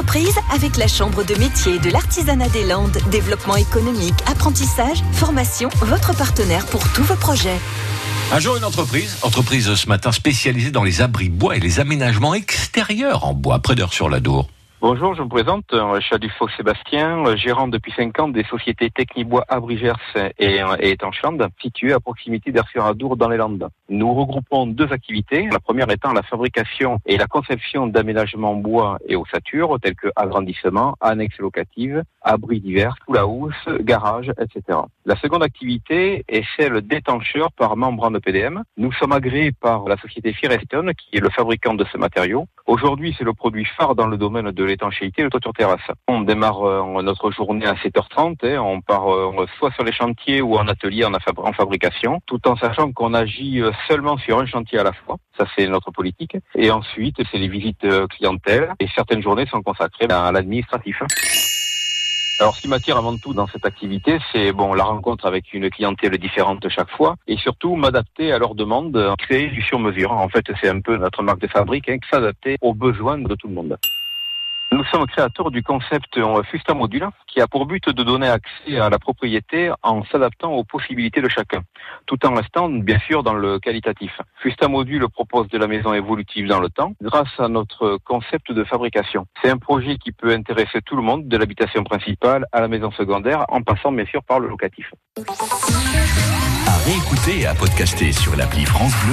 entreprise avec la Chambre de métier de l'artisanat des Landes. Développement économique, apprentissage, formation, votre partenaire pour tous vos projets. Un jour, une entreprise, entreprise ce matin spécialisée dans les abris bois et les aménagements extérieurs en bois, près d'heure sur la Dour. Bonjour, je me présente, suis Adufo Sébastien, gérant depuis 5 ans des sociétés Technibois Abrigers et, et Étanchland, situées à proximité d'Air-sur-Adour dans les Landes. Nous regroupons deux activités, la première étant la fabrication et la conception d'aménagements bois et ossature, tels que agrandissement, annexes locatives, abris divers, à housse, garage, etc. La seconde activité est celle d'étancheur par membrane PDM. Nous sommes agréés par la société Firestone, qui est le fabricant de ce matériau. Aujourd'hui, c'est le produit phare dans le domaine de l'étanchéité, le toiture terrasse. On démarre euh, notre journée à 7h30, hein. on part euh, soit sur les chantiers ou en atelier en, en fabrication, tout en sachant qu'on agit euh, seulement sur un chantier à la fois. Ça, c'est notre politique. Et ensuite, c'est les visites clientèle et certaines journées sont consacrées à l'administratif. Alors, ce qui m'attire avant tout dans cette activité, c'est bon la rencontre avec une clientèle différente chaque fois, et surtout m'adapter à leurs demandes, créer du sur-mesure. En fait, c'est un peu notre marque de fabrique, hein, s'adapter aux besoins de tout le monde. Nous sommes créateurs du concept Fusta Module qui a pour but de donner accès à la propriété en s'adaptant aux possibilités de chacun, tout en restant bien sûr dans le qualitatif. Fusta Module propose de la maison évolutive dans le temps grâce à notre concept de fabrication. C'est un projet qui peut intéresser tout le monde, de l'habitation principale à la maison secondaire, en passant bien sûr par le locatif. À réécouter et à podcaster sur l'appli France.